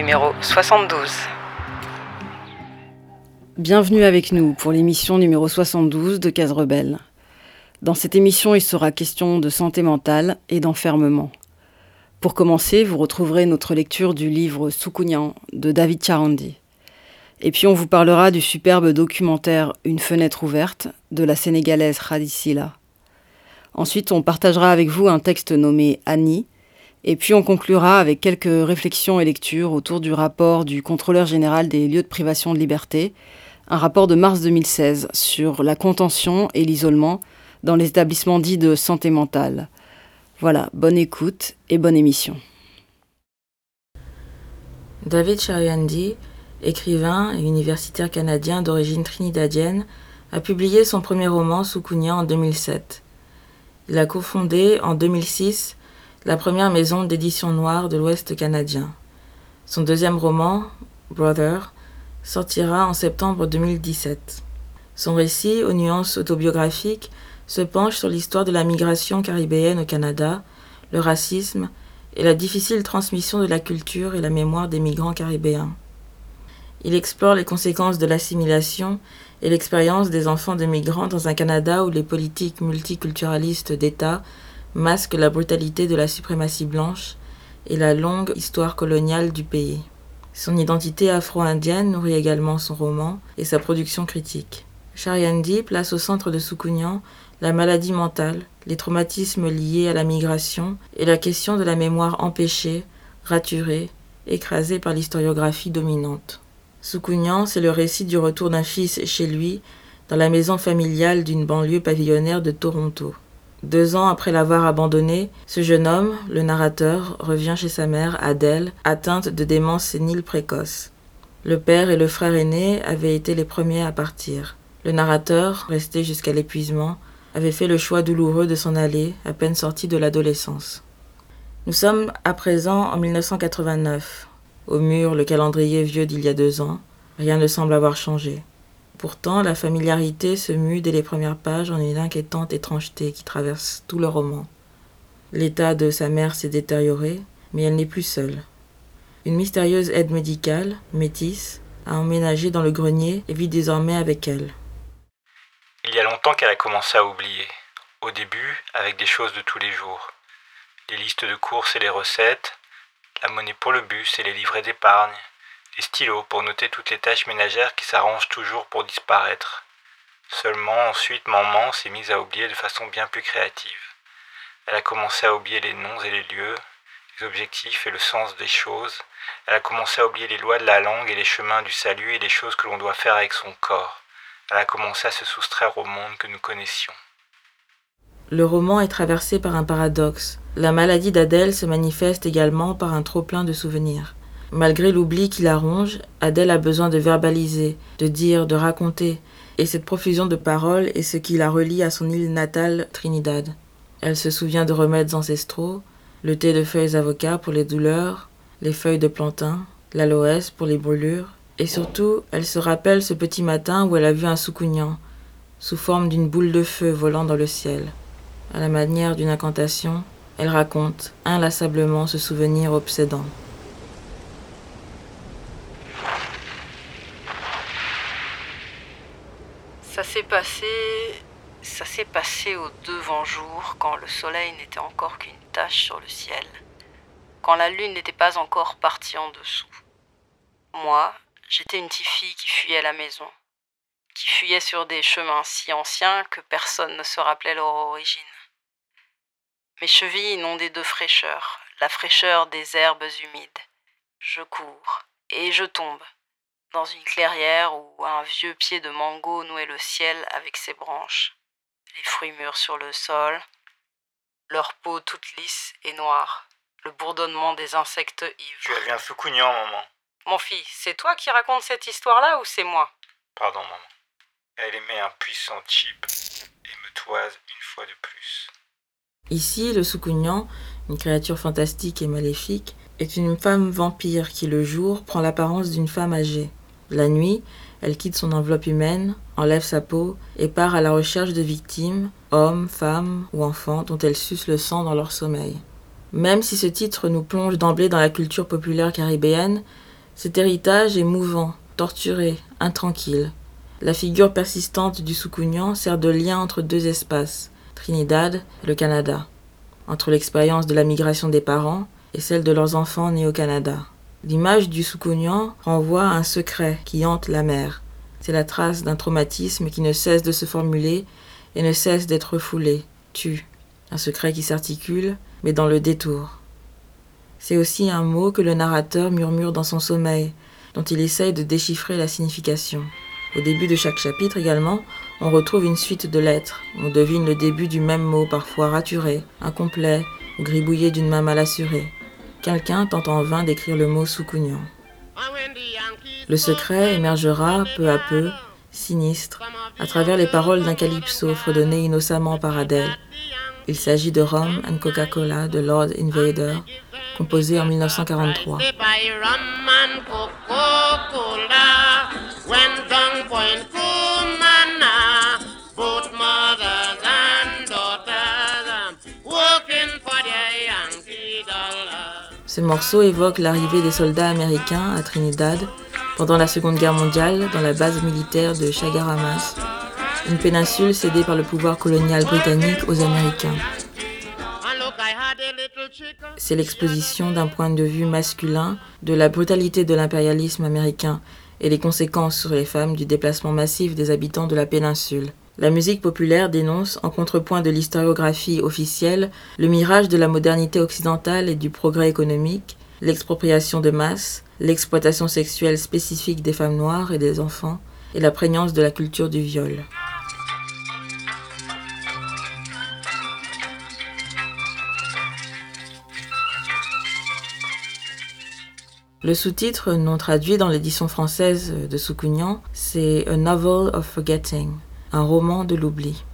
numéro 72. Bienvenue avec nous pour l'émission numéro 72 de Case Rebelle. Dans cette émission, il sera question de santé mentale et d'enfermement. Pour commencer, vous retrouverez notre lecture du livre Soukounian de David Charandi. Et puis on vous parlera du superbe documentaire Une fenêtre ouverte de la sénégalaise Radicila. Ensuite, on partagera avec vous un texte nommé Annie, et puis on conclura avec quelques réflexions et lectures autour du rapport du contrôleur général des lieux de privation de liberté, un rapport de mars 2016 sur la contention et l'isolement dans les établissements dits de santé mentale. Voilà, bonne écoute et bonne émission. David Chariandi, écrivain et universitaire canadien d'origine trinidadienne, a publié son premier roman Soukounian en 2007. Il a cofondé en 2006 la première maison d'édition noire de l'Ouest canadien. Son deuxième roman, Brother, sortira en septembre 2017. Son récit, aux nuances autobiographiques, se penche sur l'histoire de la migration caribéenne au Canada, le racisme et la difficile transmission de la culture et la mémoire des migrants caribéens. Il explore les conséquences de l'assimilation et l'expérience des enfants de migrants dans un Canada où les politiques multiculturalistes d'État masquent la brutalité de la suprématie blanche et la longue histoire coloniale du pays. Son identité afro-indienne nourrit également son roman et sa production critique. Chariandi place au centre de Soukounian la maladie mentale, les traumatismes liés à la migration et la question de la mémoire empêchée, raturée, écrasée par l'historiographie dominante. Soukounian, c'est le récit du retour d'un fils chez lui, dans la maison familiale d'une banlieue pavillonnaire de Toronto. Deux ans après l'avoir abandonné, ce jeune homme, le narrateur, revient chez sa mère, Adèle, atteinte de démence sénile précoce. Le père et le frère aîné avaient été les premiers à partir. Le narrateur, resté jusqu'à l'épuisement, avait fait le choix douloureux de s'en aller, à peine sorti de l'adolescence. Nous sommes à présent en 1989. Au mur, le calendrier vieux d'il y a deux ans. Rien ne semble avoir changé. Pourtant, la familiarité se mue dès les premières pages en une inquiétante étrangeté qui traverse tout le roman. L'état de sa mère s'est détérioré, mais elle n'est plus seule. Une mystérieuse aide médicale, métisse, a emménagé dans le grenier et vit désormais avec elle. Il y a longtemps qu'elle a commencé à oublier. Au début, avec des choses de tous les jours. Les listes de courses et les recettes, la monnaie pour le bus et les livrets d'épargne, les stylos pour noter toutes les tâches ménagères qui s'arrangent toujours pour disparaître. Seulement ensuite maman s'est mise à oublier de façon bien plus créative. Elle a commencé à oublier les noms et les lieux, les objectifs et le sens des choses. Elle a commencé à oublier les lois de la langue et les chemins du salut et les choses que l'on doit faire avec son corps. Elle a commencé à se soustraire au monde que nous connaissions. Le roman est traversé par un paradoxe. La maladie d'Adèle se manifeste également par un trop-plein de souvenirs. Malgré l'oubli qui la ronge, Adèle a besoin de verbaliser, de dire, de raconter, et cette profusion de paroles est ce qui la relie à son île natale, Trinidad. Elle se souvient de remèdes ancestraux, le thé de feuilles avocats pour les douleurs, les feuilles de plantain, l'aloès pour les brûlures, et surtout, elle se rappelle ce petit matin où elle a vu un soucougnan, sous forme d'une boule de feu volant dans le ciel. À la manière d'une incantation, elle raconte inlassablement ce souvenir obsédant. Ça s'est passé. Au devant jour quand le soleil n'était encore qu'une tache sur le ciel, quand la lune n'était pas encore partie en dessous. Moi, j'étais une petite fille qui fuyait la maison, qui fuyait sur des chemins si anciens que personne ne se rappelait leur origine. Mes chevilles inondées de fraîcheur, la fraîcheur des herbes humides. Je cours et je tombe dans une clairière où un vieux pied de mango nouait le ciel avec ses branches. Les fruits mûrs sur le sol, leur peau toute lisse et noire, le bourdonnement des insectes ivres. Tu as vu un soucougnan, maman. Mon fils, c'est toi qui racontes cette histoire-là ou c'est moi? Pardon, maman. Elle émet un puissant chip et me toise une fois de plus. Ici, le Soukounian, une créature fantastique et maléfique, est une femme vampire qui, le jour, prend l'apparence d'une femme âgée. La nuit, elle quitte son enveloppe humaine, enlève sa peau et part à la recherche de victimes, hommes, femmes ou enfants dont elle suce le sang dans leur sommeil. Même si ce titre nous plonge d'emblée dans la culture populaire caribéenne, Cet héritage est mouvant, torturé, intranquille. La figure persistante du Soukounian sert de lien entre deux espaces, Trinidad et le Canada, entre l'expérience de la migration des parents et celle de leurs enfants nés au Canada. L'image du Soukounian renvoie à un secret qui hante la mère. C'est la trace d'un traumatisme qui ne cesse de se formuler et ne cesse d'être refoulé, tue. Un secret qui s'articule, mais dans le détour. C'est aussi un mot que le narrateur murmure dans son sommeil, dont il essaye de déchiffrer la signification. Au début de chaque chapitre également, on retrouve une suite de lettres. On devine le début du même mot, parfois raturé, incomplet ou gribouillé d'une main mal assurée. Quelqu'un tente en vain d'écrire le mot soukounian. Le secret émergera peu à peu, sinistre, à travers les paroles d'un calypso fredonné innocemment par Adèle. Il s'agit de Rum and Coca-Cola de Lord Invader, composé en 1943. Ce morceau évoque l'arrivée des soldats américains à Trinidad pendant la Seconde Guerre mondiale dans la base militaire de Chagaramas, une péninsule cédée par le pouvoir colonial britannique aux Américains. C'est l'exposition d'un point de vue masculin de la brutalité de l'impérialisme américain et les conséquences sur les femmes du déplacement massif des habitants de la péninsule. La musique populaire dénonce, en contrepoint de l'historiographie officielle, le mirage de la modernité occidentale et du progrès économique, l'expropriation de masse, l'exploitation sexuelle spécifique des femmes noires et des enfants, et la prégnance de la culture du viol. Le sous-titre non traduit dans l'édition française de Soukounian, c'est A Novel of Forgetting, un roman de l'oubli.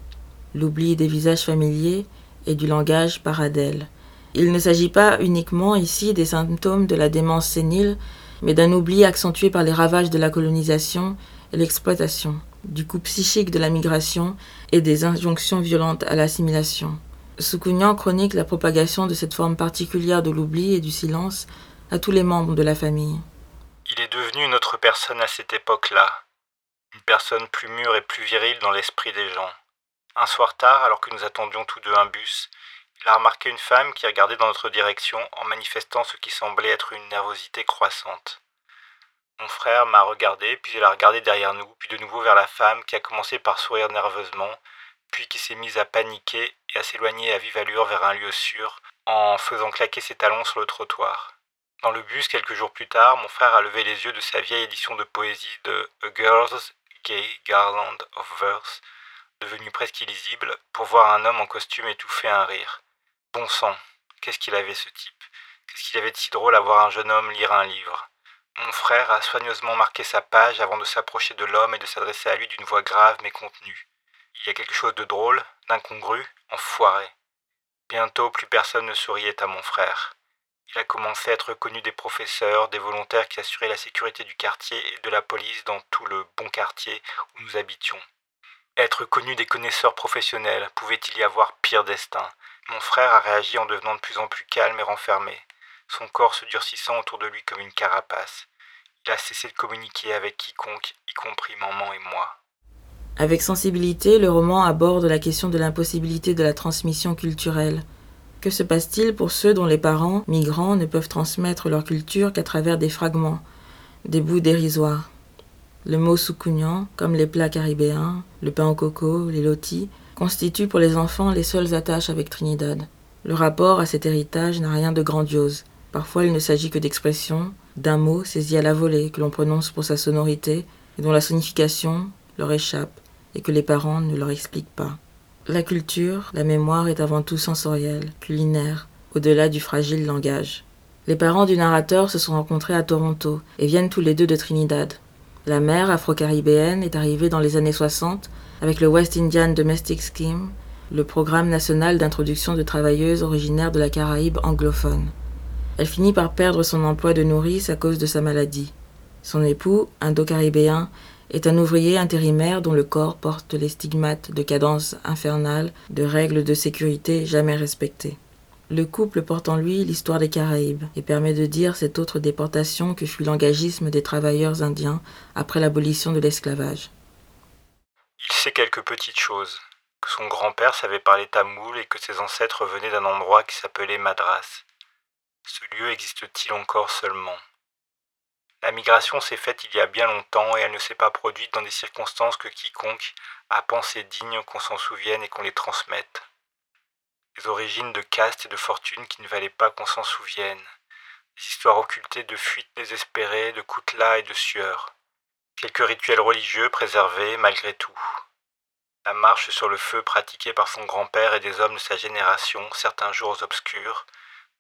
L'oubli des visages familiers et du langage paradèle. Il ne s'agit pas uniquement ici des symptômes de la démence sénile, mais d'un oubli accentué par les ravages de la colonisation et l'exploitation, du coup psychique de la migration et des injonctions violentes à l'assimilation. Soukounian chronique la propagation de cette forme particulière de l'oubli et du silence à tous les membres de la famille. Il est devenu une autre personne à cette époque-là, une personne plus mûre et plus virile dans l'esprit des gens. Un soir tard, alors que nous attendions tous deux un bus, il a remarqué une femme qui regardait dans notre direction en manifestant ce qui semblait être une nervosité croissante. Mon frère m'a regardé, puis il a regardé derrière nous, puis de nouveau vers la femme qui a commencé par sourire nerveusement, puis qui s'est mise à paniquer et à s'éloigner à vive allure vers un lieu sûr, en faisant claquer ses talons sur le trottoir. Dans le bus, quelques jours plus tard, mon frère a levé les yeux de sa vieille édition de poésie de A Girl's Garland of Verse, devenue presque illisible, pour voir un homme en costume étouffer un rire. Bon sang, qu'est-ce qu'il avait ce type? Qu'est-ce qu'il avait de si drôle à voir un jeune homme lire un livre? Mon frère a soigneusement marqué sa page avant de s'approcher de l'homme et de s'adresser à lui d'une voix grave mais contenue. Il y a quelque chose de drôle, d'incongru, enfoiré. Bientôt plus personne ne souriait à mon frère. Il a commencé à être connu des professeurs, des volontaires qui assuraient la sécurité du quartier et de la police dans tout le bon quartier où nous habitions. Être connu des connaisseurs professionnels, pouvait-il y avoir pire destin? Mon frère a réagi en devenant de plus en plus calme et renfermé, son corps se durcissant autour de lui comme une carapace. Il a cessé de communiquer avec quiconque, y compris maman et moi. Avec sensibilité, le roman aborde la question de l'impossibilité de la transmission culturelle. Que se passe-t-il pour ceux dont les parents, migrants, ne peuvent transmettre leur culture qu'à travers des fragments, des bouts dérisoires? Le mot soukounian, comme les plats caribéens, le pain au coco, les lotis, constitue pour les enfants les seules attaches avec Trinidad. Le rapport à cet héritage n'a rien de grandiose. Parfois il ne s'agit que d'expressions, d'un mot saisi à la volée que l'on prononce pour sa sonorité et dont la signification leur échappe et que les parents ne leur expliquent pas. La culture, la mémoire est avant tout sensorielle, culinaire, au-delà du fragile langage. Les parents du narrateur se sont rencontrés à Toronto et viennent tous les deux de Trinidad. La mère afro-caribéenne est arrivée dans les années 60 avec le West Indian Domestic Scheme, le programme national d'introduction de travailleuses originaires de la Caraïbe anglophone. Elle finit par perdre son emploi de nourrice à cause de sa maladie. Son époux, indo-caribéen, est un ouvrier intérimaire dont le corps porte les stigmates de cadence infernale, de règles de sécurité jamais respectées. Le couple porte en lui l'histoire des Caraïbes et permet de dire cette autre déportation que fut l'engagisme des travailleurs indiens après l'abolition de l'esclavage. Il sait quelques petites choses, que son grand-père savait parler tamoul et que ses ancêtres venaient d'un endroit qui s'appelait Madras. Ce lieu existe-t-il encore seulement? La migration s'est faite il y a bien longtemps et elle ne s'est pas produite dans des circonstances que quiconque a pensé digne qu'on s'en souvienne et qu'on les transmette. Des origines de caste et de fortune qui ne valaient pas qu'on s'en souvienne. Des histoires occultées de fuites désespérées, de coutelas et de sueurs. Quelques rituels religieux préservés malgré tout. La marche sur le feu pratiquée par son grand-père et des hommes de sa génération certains jours obscurs,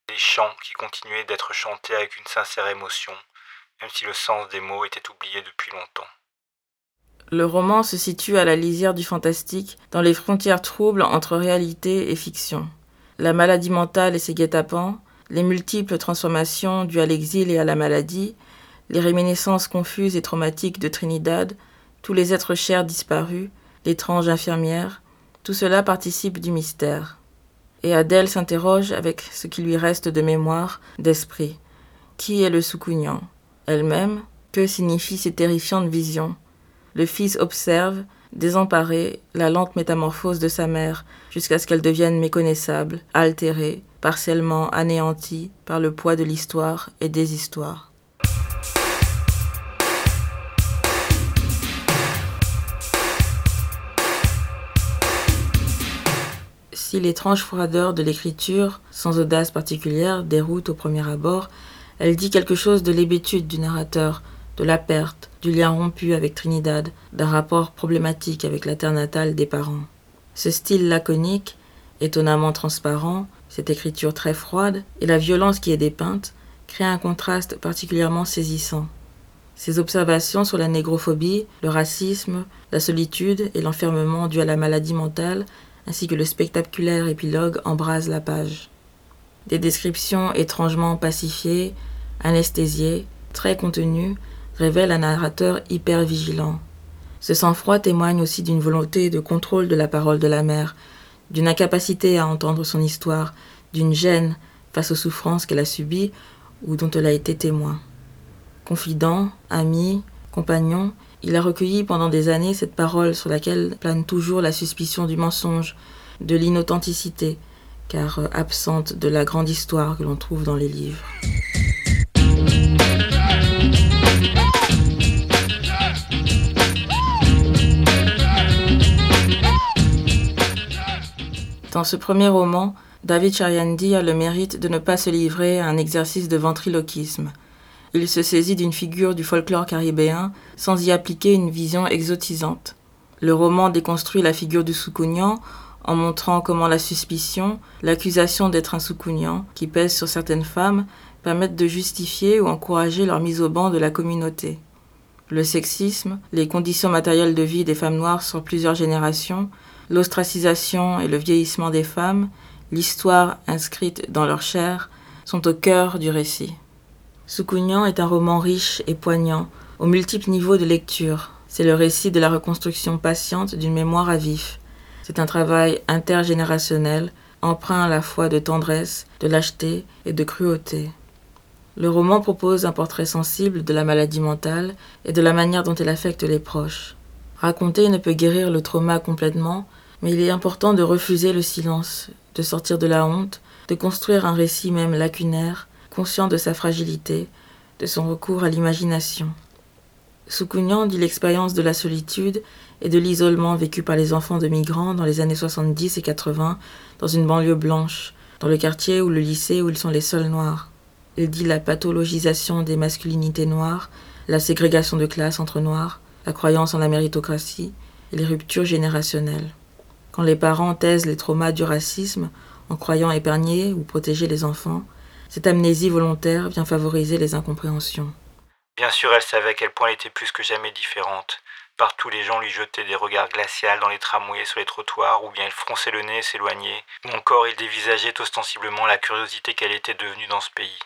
des chants qui continuaient d'être chantés avec une sincère émotion, même si le sens des mots était oublié depuis longtemps. Le roman se situe à la lisière du fantastique, dans les frontières troubles entre réalité et fiction. La maladie mentale et ses guet-apens, les multiples transformations dues à l'exil et à la maladie, les réminiscences confuses et traumatiques de Trinidad, tous les êtres chers disparus, l'étrange infirmière, tout cela participe du mystère. Et Adèle s'interroge avec ce qui lui reste de mémoire, d'esprit. Qui est le Soukounian? Elle-même Que signifient ces terrifiantes visions? Le fils observe, désemparé, la lente métamorphose de sa mère, jusqu'à ce qu'elle devienne méconnaissable, altérée, partiellement anéantie par le poids de l'histoire et des histoires. Si l'étrange froideur de l'écriture, sans audace particulière, déroute au premier abord, elle dit quelque chose de l'hébétude du narrateur, de la perte, du lien rompu avec Trinidad, d'un rapport problématique avec la terre natale des parents. Ce style laconique, étonnamment transparent, cette écriture très froide et la violence qui est dépeinte créent un contraste particulièrement saisissant. Ses observations sur la négrophobie, le racisme, la solitude et l'enfermement dû à la maladie mentale, ainsi que le spectaculaire épilogue embrasent la page. Des descriptions étrangement pacifiées, anesthésiées, très contenues, révèle un narrateur hyper vigilant. Ce sang-froid témoigne aussi d'une volonté de contrôle de la parole de la mère, d'une incapacité à entendre son histoire, d'une gêne face aux souffrances qu'elle a subies ou dont elle a été témoin. Confident, ami, compagnon, il a recueilli pendant des années cette parole sur laquelle plane toujours la suspicion du mensonge, de l'inauthenticité, car euh, absente de la grande histoire que l'on trouve dans les livres. Dans ce premier roman, David Chariandi a le mérite de ne pas se livrer à un exercice de ventriloquisme. Il se saisit d'une figure du folklore caribéen sans y appliquer une vision exotisante. Le roman déconstruit la figure du Soukounian en montrant comment la suspicion, l'accusation d'être un Soukounian qui pèse sur certaines femmes permettent de justifier ou encourager leur mise au banc de la communauté. Le sexisme, les conditions matérielles de vie des femmes noires sur plusieurs générations, l'ostracisation et le vieillissement des femmes, l'histoire inscrite dans leur chair, sont au cœur du récit. Soukounian est un roman riche et poignant, aux multiples niveaux de lecture. C'est le récit de la reconstruction patiente d'une mémoire à vif. C'est un travail intergénérationnel, empreint à la fois de tendresse, de lâcheté et de cruauté. Le roman propose un portrait sensible de la maladie mentale et de la manière dont elle affecte les proches. Raconter ne peut guérir le trauma complètement, mais il est important de refuser le silence, de sortir de la honte, de construire un récit même lacunaire, conscient de sa fragilité, de son recours à l'imagination. Soukounian dit l'expérience de la solitude et de l'isolement vécu par les enfants de migrants dans les années 70 et 80 dans une banlieue blanche, dans le quartier ou le lycée où ils sont les seuls noirs. Il dit la pathologisation des masculinités noires, la ségrégation de classe entre noirs, la croyance en la méritocratie et les ruptures générationnelles. Quand les parents taisent les traumas du racisme en croyant épargner ou protéger les enfants, cette amnésie volontaire vient favoriser les incompréhensions. Bien sûr, elle savait à quel point elle était plus que jamais différente. Partout, les gens lui jetaient des regards glaciaux dans les tramways, sur les trottoirs, ou bien il fronçait le nez et s'éloignait, ou encore il dévisageait ostensiblement la curiosité qu'elle était devenue dans ce pays.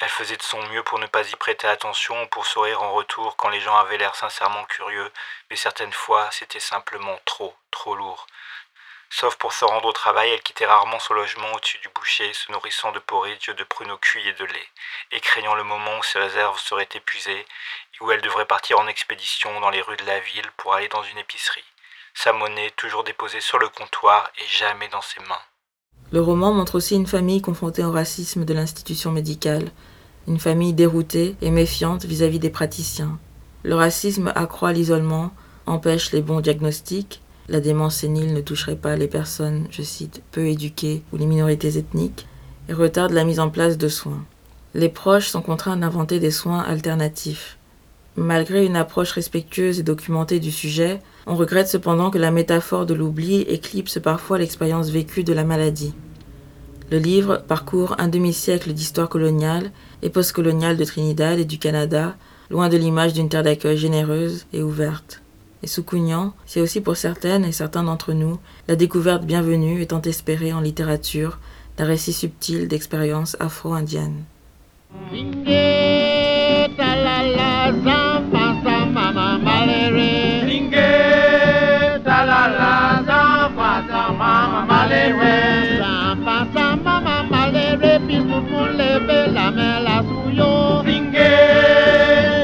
Elle faisait de son mieux pour ne pas y prêter attention ou pour sourire en retour quand les gens avaient l'air sincèrement curieux, mais certaines fois c'était simplement trop, trop lourd. Sauf pour se rendre au travail, elle quittait rarement son logement au-dessus du boucher, se nourrissant de porridge, de pruneaux cuits et de lait, et craignant le moment où ses réserves seraient épuisées où elle devrait partir en expédition dans les rues de la ville pour aller dans une épicerie. Sa monnaie toujours déposée sur le comptoir et jamais dans ses mains. Le roman montre aussi une famille confrontée au racisme de l'institution médicale, une famille déroutée et méfiante vis-à-vis des praticiens. Le racisme accroît l'isolement, empêche les bons diagnostics, la démence sénile ne toucherait pas les personnes, je cite, peu éduquées ou les minorités ethniques, et retarde la mise en place de soins. Les proches sont contraints d'inventer des soins alternatifs. Malgré une approche respectueuse et documentée du sujet, on regrette cependant que la métaphore de l'oubli éclipse parfois l'expérience vécue de la maladie. Le livre parcourt un demi-siècle d'histoire coloniale et postcoloniale de Trinidad et du Canada, loin de l'image d'une terre d'accueil généreuse et ouverte et Soukounian, c'est aussi pour certaines et certains d'entre nous la découverte bienvenue étant espérée en littérature d'un récit subtil d'expériences afro-indiennes. mè la sou yo. Singe,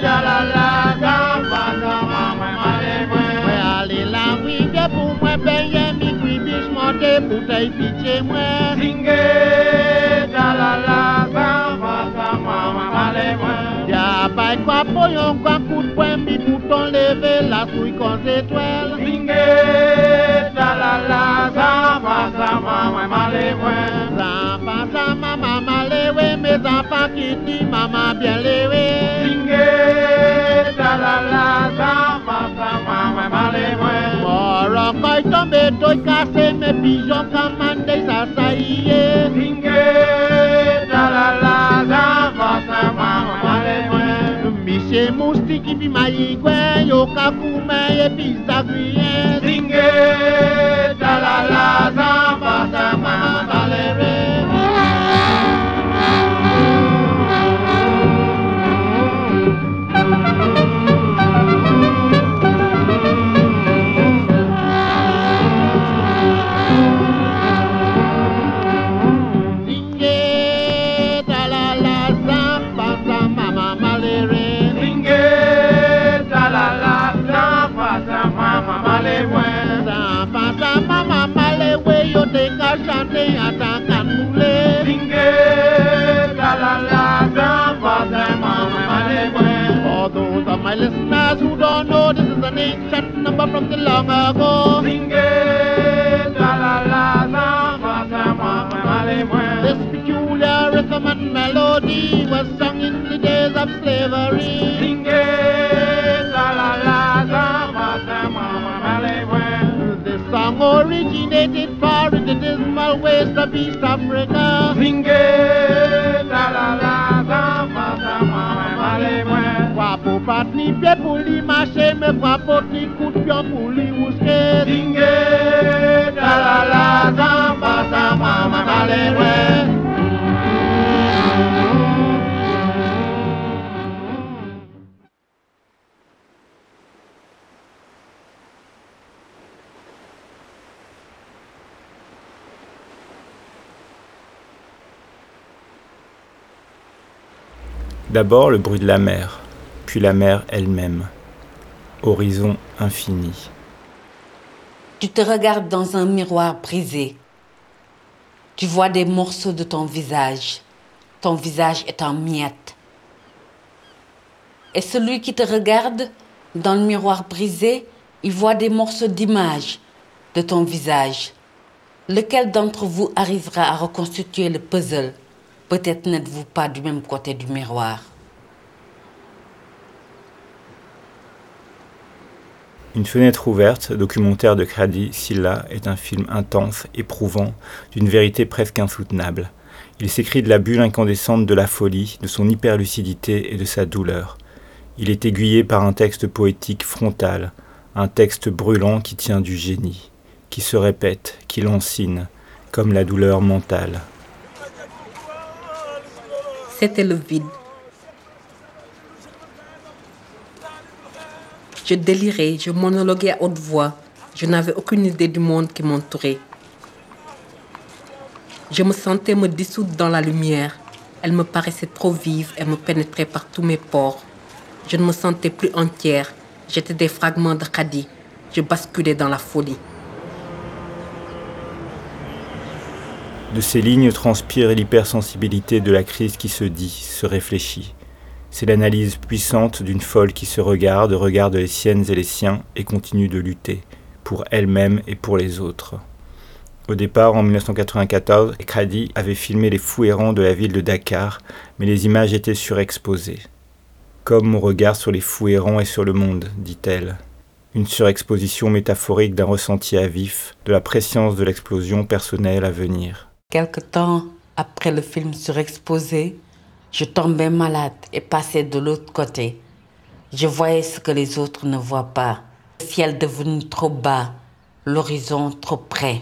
la la la, sa pa sa mè male mwen. Mwen ale la wige pou mwen peye mi kwi bish monte pou tey piche mwen. Singe Mwen kwa po yon kwa kout pwen mi kouton leve la sou kon zetwel Ringe, talala, zanpa zanpa mwen male mwen Zanpa zanpa mwen male we, me zanpa kiti mama bien lewe Ringe, talala, zanpa zanpa mwen male mwen Moron koy tombe toy kase, me pijon kamande sa sa iye. Ringe, talala Che moustiki pi malikwen, yo kakou men epi zagriyen. Zinge! Wapo patni pie pou li mache, me wapo ni kout pion pou li ouske. Zingue, la la la, da ma da ma ma le mwen. D'abord le bruit de la mer, puis la mer elle-même. Horizon infini. Tu te regardes dans un miroir brisé. Tu vois des morceaux de ton visage. Ton visage est en miettes. Et celui qui te regarde dans le miroir brisé, il voit des morceaux d'image de ton visage. Lequel d'entre vous arrivera à reconstituer le puzzle? Peut-être n'êtes-vous pas du même côté du miroir. Une fenêtre ouverte, documentaire de Cradi Silla, est un film intense, éprouvant, d'une vérité presque insoutenable. Il s'écrit de la bulle incandescente de la folie, de son hyperlucidité et de sa douleur. Il est aiguillé par un texte poétique frontal, un texte brûlant qui tient du génie, qui se répète, qui lancine, comme la douleur mentale. C'était le vide. Je délirais, je monologuais à haute voix. Je n'avais aucune idée du monde qui m'entourait. Je me sentais me dissoudre dans la lumière. Elle me paraissait trop vive et me pénétrait par tous mes pores. Je ne me sentais plus entière. J'étais des fragments de. Je basculais dans la folie. De ces lignes transpire l'hypersensibilité de la crise qui se dit, se réfléchit. C'est l'analyse puissante d'une folle qui se regarde, regarde les siennes et les siens et continue de lutter, pour elle-même et pour les autres. Au départ, en 1994, Khadi avait filmé les fous errants de la ville de Dakar, mais les images étaient surexposées. Comme mon regard sur les fous errants et sur le monde, dit-elle. Une surexposition métaphorique d'un ressenti à vif, de la préscience de l'explosion personnelle à venir. Quelque temps après le film surexposé, je tombais malade et passais de l'autre côté. Je voyais ce que les autres ne voient pas. Le ciel devenu trop bas, l'horizon trop près.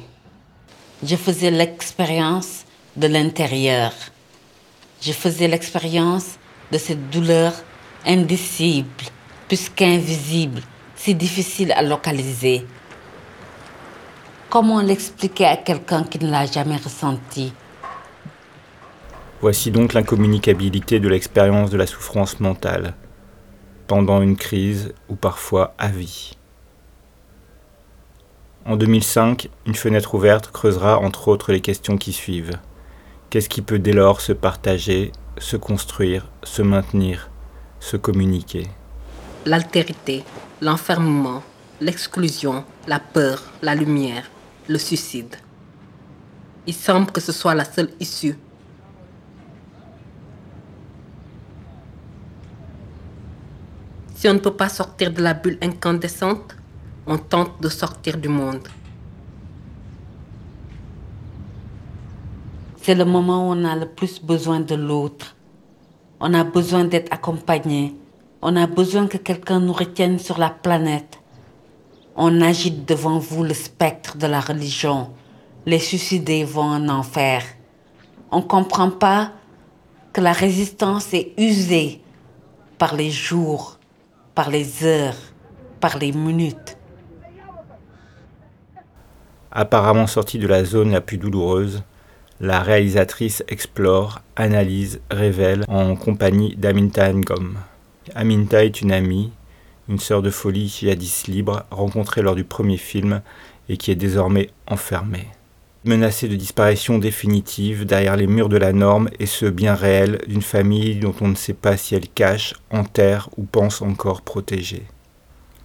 Je faisais l'expérience de l'intérieur. Je faisais l'expérience de cette douleur indicible, puisqu'invisible, si difficile à localiser. Comment l'expliquer à quelqu'un qui ne l'a jamais ressenti? Voici donc l'incommunicabilité de l'expérience de la souffrance mentale, pendant une crise ou parfois à vie. En 2005, une fenêtre ouverte creusera entre autres les questions qui suivent. Qu'est-ce qui peut dès lors se partager, se construire, se maintenir, se communiquer? L'altérité, l'enfermement, l'exclusion, la peur, la lumière, le suicide. Il semble que ce soit la seule issue Si on ne peut pas sortir de la bulle incandescente, on tente de sortir du monde. C'est le moment où on a le plus besoin de l'autre. On a besoin d'être accompagné. On a besoin que quelqu'un nous retienne sur la planète. On agite devant vous le spectre de la religion. Les suicidés vont en enfer. On ne comprend pas que la résistance est usée par les jours, par les heures, par les minutes. Apparemment sortie de la zone la plus douloureuse, la réalisatrice explore, analyse, révèle en compagnie d'Aminta Ngom. Aminta est une amie, une sœur de folie jadis libre, rencontrée lors du premier film et qui est désormais enfermée. Menacée de disparition définitive derrière les murs de la norme et ce bien réel d'une famille dont on ne sait pas si elle cache, enterre ou pense encore protéger.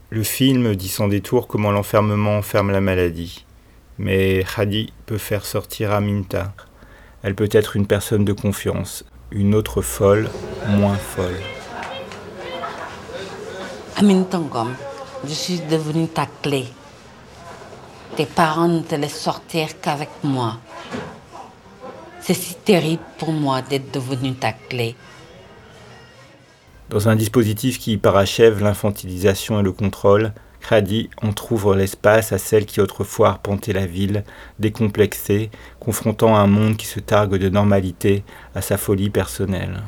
Le film dit sans détour comment l'enfermement enferme la maladie. Mais Hadi peut faire sortir Aminta. Elle peut être une personne de confiance, une autre folle, moins folle. Aminta je suis devenue ta clé. Tes parents ne te laissent sortir qu'avec moi. C'est si terrible pour moi d'être devenue ta clé. Dans un dispositif qui parachève l'infantilisation et le contrôle, Khadi entr'ouvre l'espace à celle qui autrefois arpentait la ville, décomplexée, confrontant un monde qui se targue de normalité à sa folie personnelle.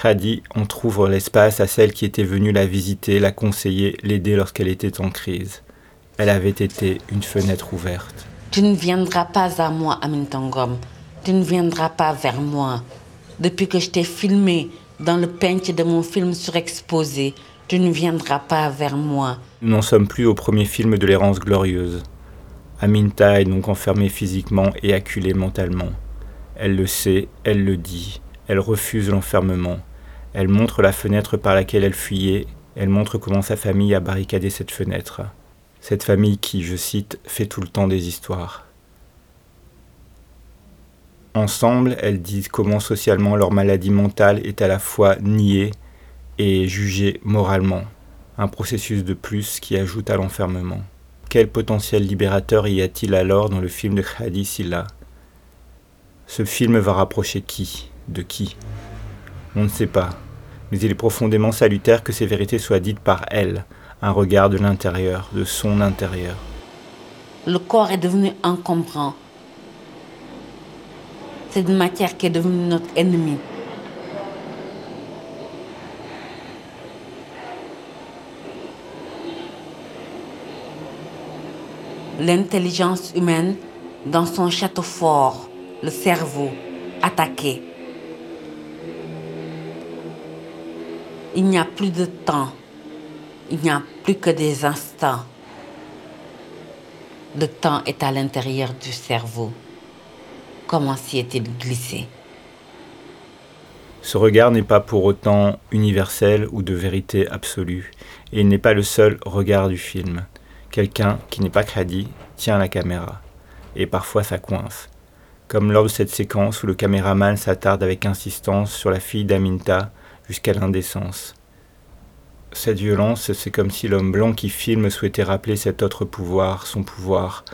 Khadi entr'ouvre l'espace à celle qui était venue la visiter, la conseiller, l'aider lorsqu'elle était en crise. Elle avait été une fenêtre ouverte. Tu ne viendras pas à moi, Amin Tangom. Tu ne viendras pas vers moi. Depuis que je t'ai filmé dans le peintre de mon film surexposé, tu ne viendras pas vers moi. Nous n'en sommes plus au premier film de l'errance glorieuse. Aminta est donc enfermée physiquement et acculée mentalement. Elle le sait, elle le dit, elle refuse l'enfermement. Elle montre la fenêtre par laquelle elle fuyait, elle montre comment sa famille a barricadé cette fenêtre. Cette famille qui, je cite, fait tout le temps des histoires. Ensemble, elles disent comment socialement leur maladie mentale est à la fois niée et jugée moralement, un processus de plus qui ajoute à l'enfermement. Quel potentiel libérateur y a-t-il alors dans le film de Khadi Silla? Ce film va rapprocher qui? De qui? On ne sait pas, mais il est profondément salutaire que ces vérités soient dites par elle, un regard de l'intérieur, de son intérieur. Le corps est devenu encombrant. C'est une matière qui est devenue notre ennemi. L'intelligence humaine, dans son château fort, le cerveau attaqué. Il n'y a plus de temps, il n'y a plus que des instants. Le temps est à l'intérieur du cerveau. Comment s'y est-il glissé? Ce regard n'est pas pour autant universel ou de vérité absolue, et il n'est pas le seul regard du film. Quelqu'un qui n'est pas crédit tient la caméra, et parfois ça coince comme lors de cette séquence où le caméraman s'attarde avec insistance sur la fille d'Aminta jusqu'à l'indécence. Cette violence, c'est comme si l'homme blanc qui filme souhaitait rappeler cet autre pouvoir, son pouvoir,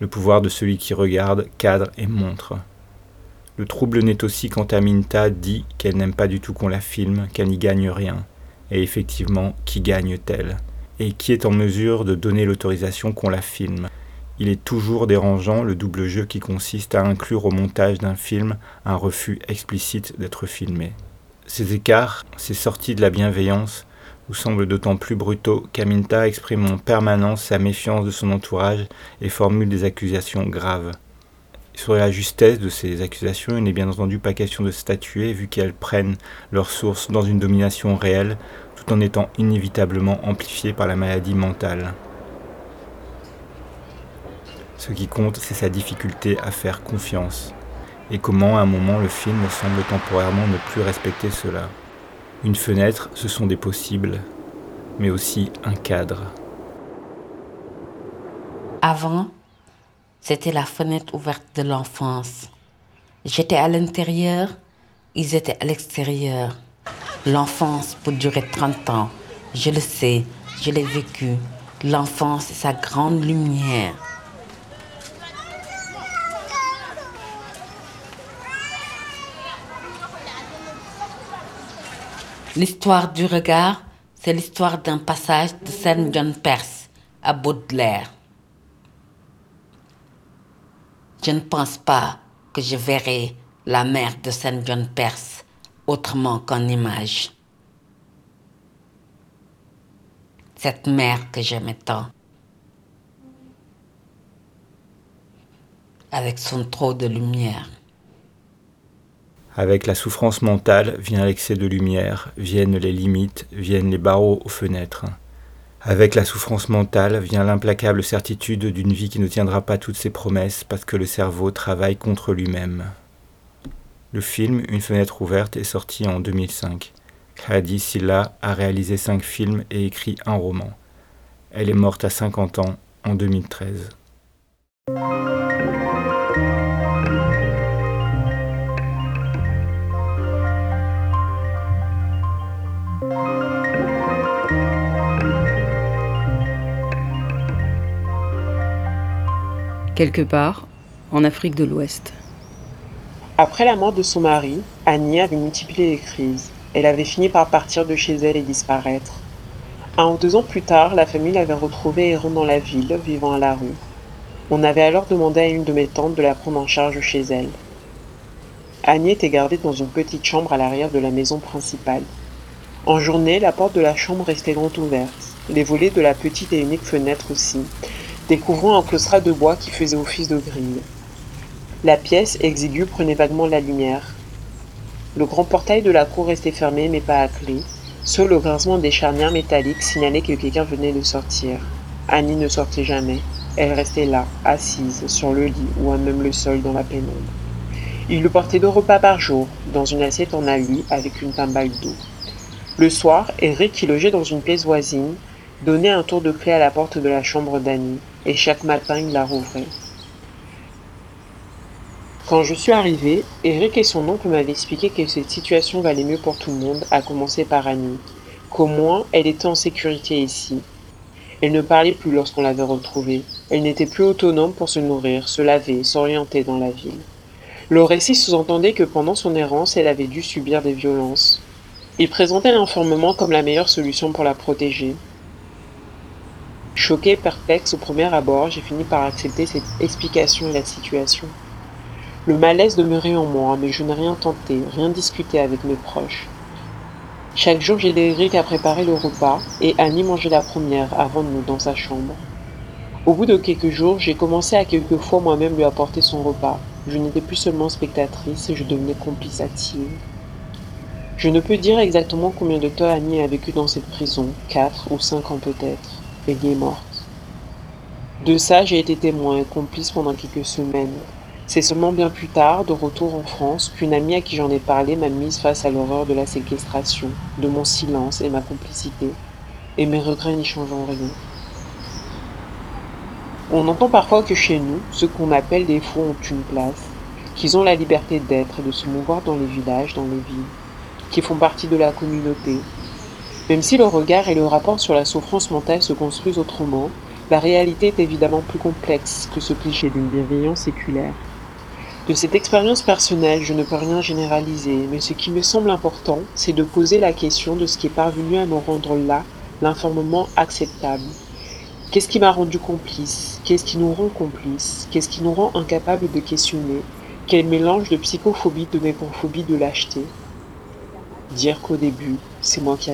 le pouvoir de celui qui regarde, cadre et montre. Le trouble naît aussi quand Aminta dit qu'elle n'aime pas du tout qu'on la filme, qu'elle n'y gagne rien. Et effectivement, qui gagne-t-elle Et qui est en mesure de donner l'autorisation qu'on la filme? Il est toujours dérangeant le double jeu qui consiste à inclure au montage d'un film un refus explicite d'être filmé. Ces écarts, ces sorties de la bienveillance, vous semblent d'autant plus brutaux qu'Aminta exprime en permanence sa méfiance de son entourage et formule des accusations graves. Sur la justesse de ces accusations, il n'est bien entendu pas question de statuer vu qu'elles prennent leur source dans une domination réelle tout en étant inévitablement amplifiées par la maladie mentale. Ce qui compte, c'est sa difficulté à faire confiance, et comment à un moment le film semble temporairement ne plus respecter cela? Une fenêtre, ce sont des possibles, mais aussi un cadre. Avant, c'était la fenêtre ouverte de l'enfance. J'étais à l'intérieur, ils étaient à l'extérieur. L'enfance peut durer 30 ans. Je le sais, je l'ai vécu. L'enfance est sa grande lumière. L'histoire du regard, c'est l'histoire d'un passage de Saint John Perse à Baudelaire. Je ne pense pas que je verrai la mère de Saint John Perse autrement qu'en image. Cette mère que j'aimais tant. Avec son trop de lumière. Avec la souffrance mentale vient l'excès de lumière, viennent les limites, viennent les barreaux aux fenêtres. Avec la souffrance mentale vient l'implacable certitude d'une vie qui ne tiendra pas toutes ses promesses parce que le cerveau travaille contre lui-même. Le film Une fenêtre ouverte est sorti en 2005. Khadi Silla a réalisé cinq films et écrit un roman. Elle est morte à 50 ans en 2013. Quelque part en Afrique de l'Ouest. Après la mort de son mari, Annie avait multiplié les crises. Elle avait fini par partir de chez elle et disparaître. Un ou deux ans plus tard, la famille l'avait retrouvée errant dans la ville, vivant à la rue. On avait alors demandé à une de mes tantes de la prendre en charge chez elle. Annie était gardée dans une petite chambre à l'arrière de la maison principale. En journée, la porte de la chambre restait grande ouverte, les volets de la petite et unique fenêtre aussi, découvrant un claustral de bois qui faisait office de grille. La pièce exiguë prenait vaguement la lumière. Le grand portail de la cour restait fermé, mais pas à clé. Seul le grincement des charnières métalliques signalait que quelqu'un venait de sortir. Annie ne sortait jamais. Elle restait là, assise, sur le lit ou à même le sol dans la pénombre. Il lui portait deux repas par jour, dans une assiette en alu avec une timbale d'eau. Le soir, Eric, qui logeait dans une pièce voisine, donnait un tour de clé à la porte de la chambre d'Annie et chaque matin il la rouvrait. Quand je suis arrivée, Eric et son oncle m'avaient expliqué que cette situation valait mieux pour tout le monde, à commencer par Annie, qu'au moins elle était en sécurité ici. Elle ne parlait plus lorsqu'on l'avait retrouvée. Elle n'était plus autonome pour se nourrir, se laver, s'orienter dans la ville. Le récit sous-entendait que pendant son errance, elle avait dû subir des violences. Il présentait l'enfermement comme la meilleure solution pour la protéger, Choqué, perplexe au premier abord, j'ai fini par accepter cette explication et la situation. Le malaise demeurait en moi, mais je n'ai rien tenté, rien discuté avec mes proches. Chaque jour, j'ai Eric à préparer le repas et Annie mangeait la première avant de nous dans sa chambre. Au bout de quelques jours, j'ai commencé à quelquefois moi-même lui apporter son repas, Je n'étais plus seulement spectatrice, je devenais complice active. Je ne peux dire exactement combien de temps Annie a vécu dans cette prison, quatre ou cinq ans peut-être. Elle y est morte. De ça, j'ai été témoin et complice pendant quelques semaines. C'est seulement bien plus tard, de retour en France, qu'une amie à qui j'en ai parlé m'a mise face à l'horreur de la séquestration, de mon silence et ma complicité, et mes regrets n'y changeant rien. On entend parfois que chez nous, ce qu'on appelle des fous ont une place, qu'ils ont la liberté d'être et de se mouvoir dans les villages, dans les villes, qui font partie de la communauté. Même si le regard et le rapport sur la souffrance mentale se construisent autrement, la réalité est évidemment plus complexe que ce cliché d'une bienveillance séculaire. De cette expérience personnelle, je ne peux rien généraliser, mais ce qui me semble important, c'est de poser la question de ce qui est parvenu à nous rendre là, l'informement acceptable, Qu'est-ce qui m'a rendu complice? Qu'est-ce qui nous rend complices Qu'est-ce qui nous rend incapables de questionner? Quel mélange de psychophobie, de méconphobie, de lâcheté? Dire qu'au début, c'est moi qui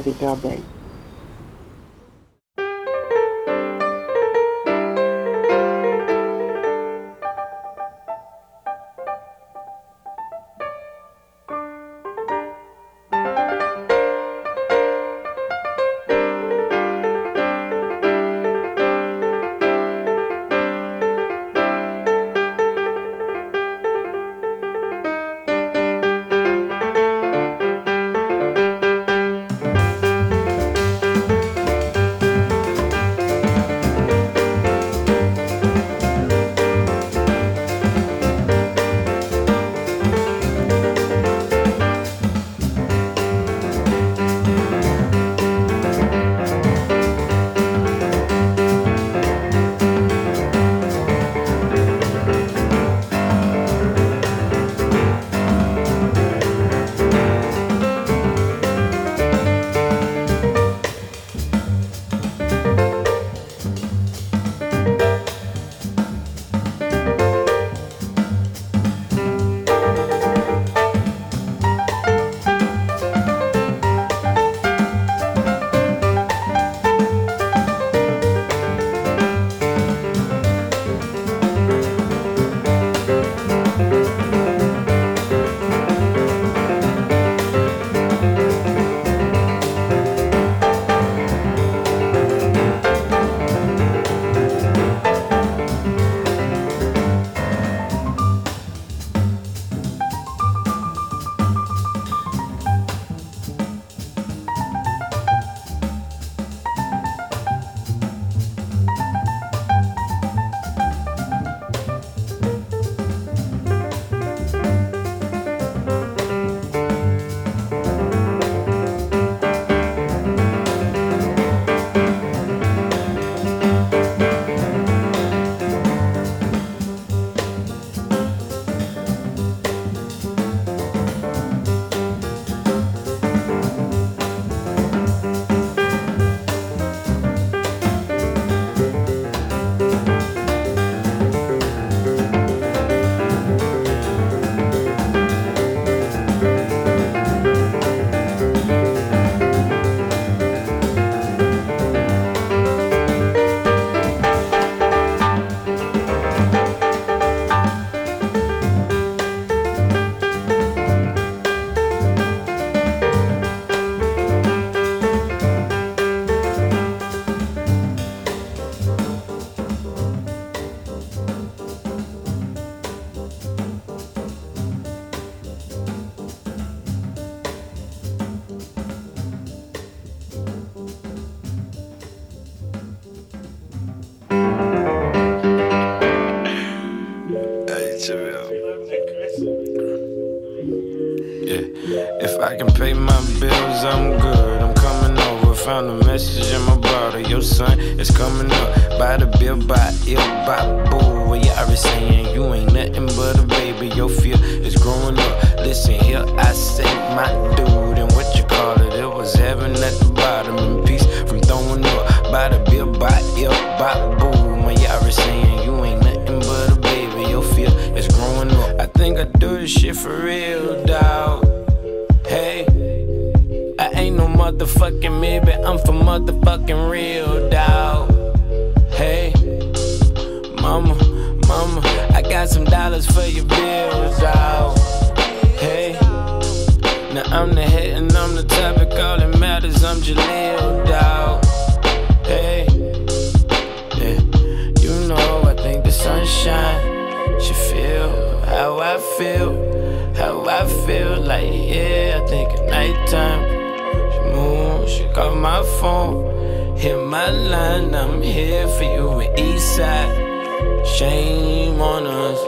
she call my phone, hit my line. I'm here for you in Eastside. Shame on us.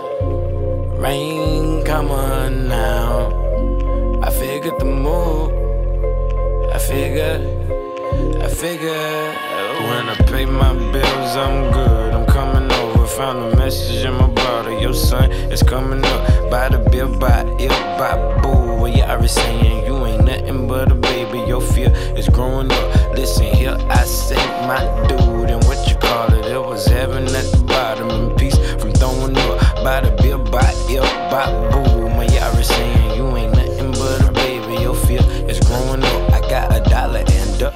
Rain, come on now. I figured the move. I figured. I figured. When I pay my bills, I'm good. I'm coming over. Found a message in my bottle. Your son is coming up. By the bill, by it, by boo. Well, you already saying you ain't nothing but a baby. Your fear is growing up. Listen here, I say my dude. And what you call it? It was heaven at the bottom. And peace from throwing up. By the bill, by it, by boo. My Yara saying you ain't nothing but a baby. Your fear is growing up. I got a dollar and a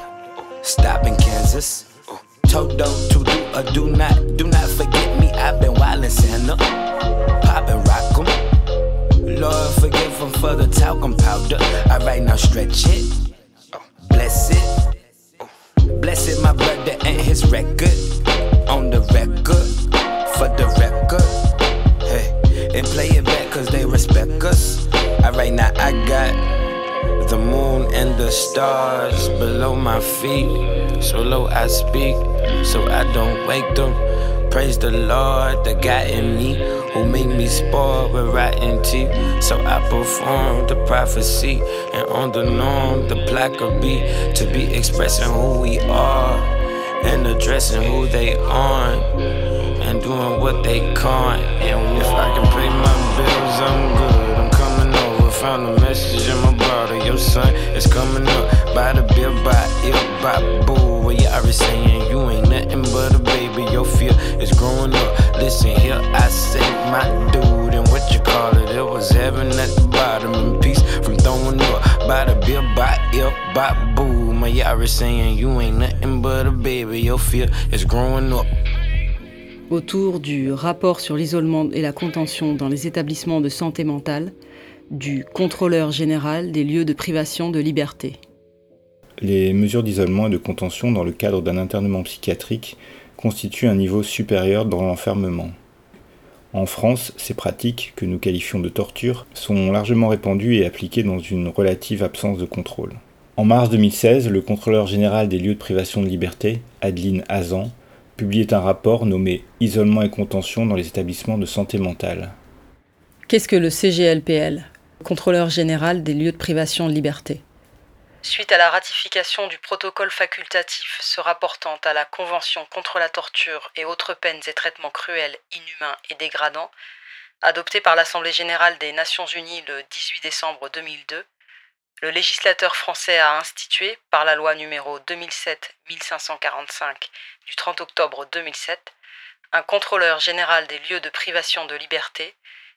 stop in Kansas. Toto to do or do not, do not forget me. I've been wildin' Santa, poppin' rock 'em. Lord forgive forgive 'em for the talcum powder. Alright, now stretch it, bless it. Bless it, my brother and his record. On the record, for the record. Hey, and play it back cause they respect us. Alright, now I got the moon and the stars below my feet. So low I speak, so I don't wake them. Praise the Lord, the guy in me who made me spoil with rotten teeth. So I perform the prophecy, and on the norm, the plaque will be to be expressing who we are and addressing who they on and doing what they can't. And if I can pay my bills, I'm good. I'm coming over. Found a message in my bottle. Your son is coming up. By the bill, by it, by boo. Well, you already saying? You ain't nothing but a baby. Your fear is growing up. Listen here, I say my dude. And what you call it? It was heaven at the bottom. And peace from throwing up. By the bill, by it, by boo. My Yara saying? You ain't nothing but a baby. Your fear is growing up. Autour du rapport sur l'isolement et la contention dans les établissements de santé mentale, du contrôleur général des lieux de privation de liberté. Les mesures d'isolement et de contention dans le cadre d'un internement psychiatrique constituent un niveau supérieur dans l'enfermement. En France, ces pratiques, que nous qualifions de torture, sont largement répandues et appliquées dans une relative absence de contrôle. En mars 2016, le contrôleur général des lieux de privation de liberté, Adeline Hazan, publiait un rapport nommé Isolement et contention dans les établissements de santé mentale. Qu'est-ce que le CGLPL, contrôleur général des lieux de privation de liberté. Suite à la ratification du protocole facultatif se rapportant à la Convention contre la torture et autres peines et traitements cruels, inhumains et dégradants, adopté par l'Assemblée générale des Nations unies le 18 décembre 2002, le législateur français a institué, par la loi numéro 2007-1545 du 30 octobre 2007, un contrôleur général des lieux de privation de liberté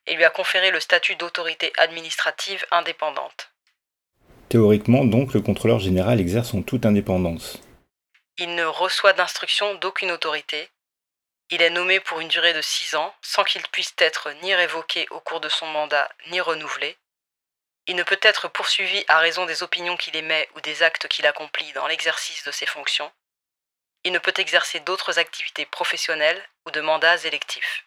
et lui a conféré le statut d'autorité administrative indépendante. Théoriquement, donc, le contrôleur général exerce en toute indépendance. Il ne reçoit d'instruction d'aucune autorité. Il est nommé pour une durée de six ans, sans qu'il puisse être ni révoqué au cours de son mandat, ni renouvelé. Il ne peut être poursuivi à raison des opinions qu'il émet ou des actes qu'il accomplit dans l'exercice de ses fonctions. Il ne peut exercer d'autres activités professionnelles ou de mandats électifs.